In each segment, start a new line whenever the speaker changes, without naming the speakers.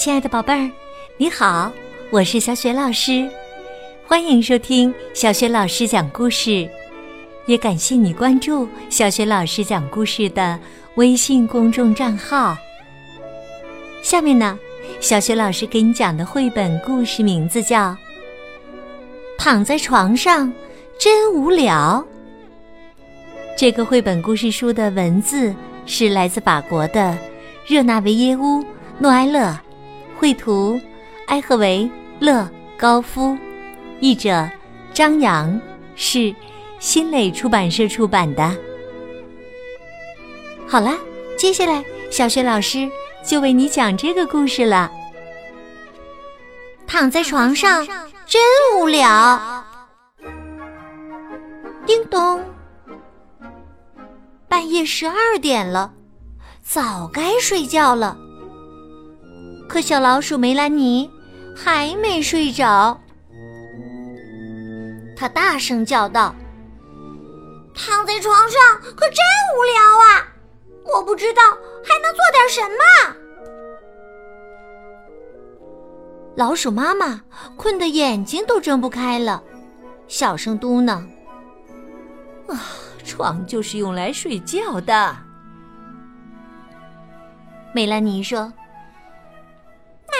亲爱的宝贝儿，你好，我是小雪老师，欢迎收听小雪老师讲故事，也感谢你关注小雪老师讲故事的微信公众账号。下面呢，小雪老师给你讲的绘本故事名字叫《躺在床上真无聊》。这个绘本故事书的文字是来自法国的热那维耶乌诺埃勒。绘图：埃赫维勒高夫，译者：张扬，是新蕾出版社出版的。好了，接下来小雪老师就为你讲这个故事了。躺在床上真无聊。叮咚，半夜十二点了，早该睡觉了。可小老鼠梅兰妮还没睡着，他大声叫道：“
躺在床上可真无聊啊！我不知道还能做点什么。”
老鼠妈妈困得眼睛都睁不开了，小声嘟囔：“啊，床就是用来睡觉的。”梅兰妮说。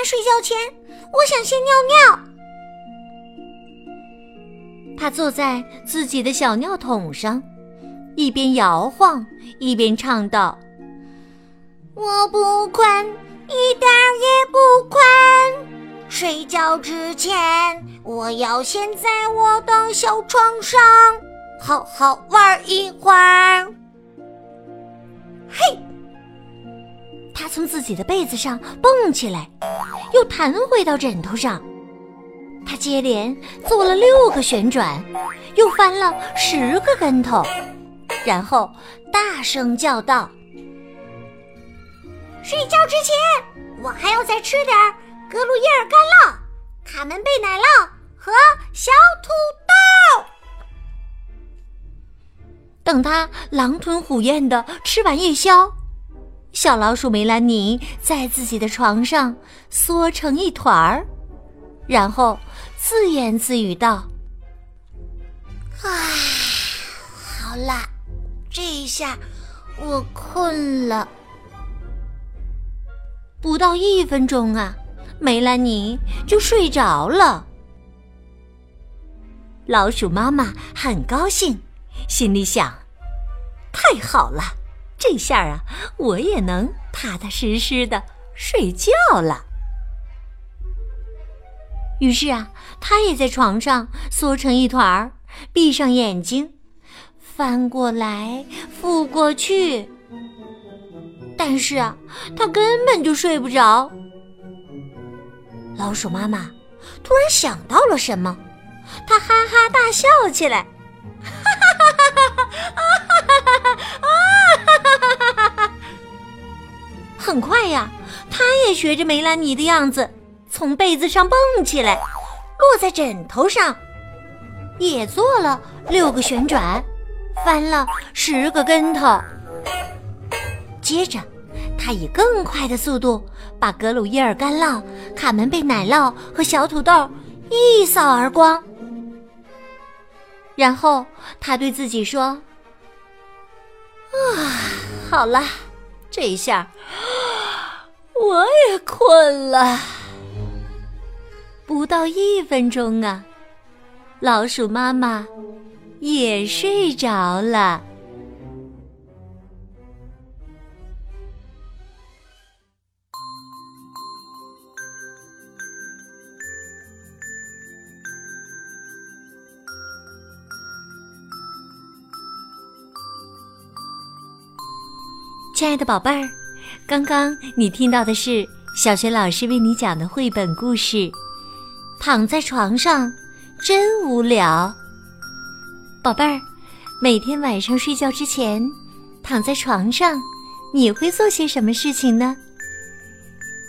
睡觉前，我想先尿尿。
他坐在自己的小尿桶上，一边摇晃一边唱道：“
我不困，一点儿也不困。睡觉之前，我要先在我的小床上好好玩一会儿。”
从自己的被子上蹦起来，又弹回到枕头上。他接连做了六个旋转，又翻了十个跟头，然后大声叫道：“
睡觉之前，我还要再吃点格鲁伊尔干酪、卡门贝奶酪和小土豆。”
等他狼吞虎咽的吃完夜宵。小老鼠梅兰妮在自己的床上缩成一团儿，然后自言自语道：“
啊，好啦，这一下我困了。”
不到一分钟啊，梅兰妮就睡着了。老鼠妈妈很高兴，心里想：“太好了。”这下啊，我也能踏踏实实的睡觉了。于是啊，他也在床上缩成一团儿，闭上眼睛，翻过来覆过去。但是啊，他根本就睡不着。老鼠妈妈突然想到了什么，她哈哈大笑起来，很快呀，他也学着梅兰妮的样子，从被子上蹦起来，落在枕头上，也做了六个旋转，翻了十个跟头。接着，他以更快的速度把格鲁伊尔干酪、卡门贝奶酪和小土豆一扫而光。然后，他对自己说：“啊，好了。”这一下，我也困了。不到一分钟啊，老鼠妈妈也睡着了。亲爱的宝贝儿，刚刚你听到的是小学老师为你讲的绘本故事《躺在床上真无聊》。宝贝儿，每天晚上睡觉之前，躺在床上，你会做些什么事情呢？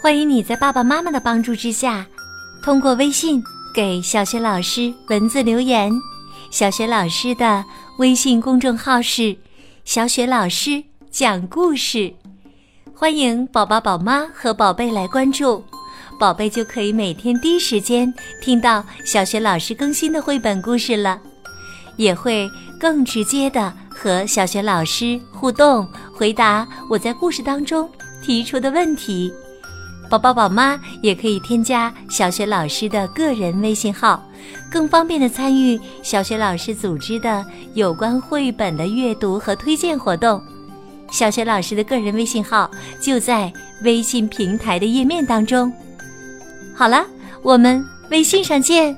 欢迎你在爸爸妈妈的帮助之下，通过微信给小学老师文字留言。小学老师的微信公众号是“小雪老师”。讲故事，欢迎宝宝、宝妈和宝贝来关注。宝贝就可以每天第一时间听到小学老师更新的绘本故事了，也会更直接的和小学老师互动，回答我在故事当中提出的问题。宝宝宝妈也可以添加小学老师的个人微信号，更方便的参与小学老师组织的有关绘本的阅读和推荐活动。小雪老师的个人微信号就在微信平台的页面当中。好了，我们微信上见。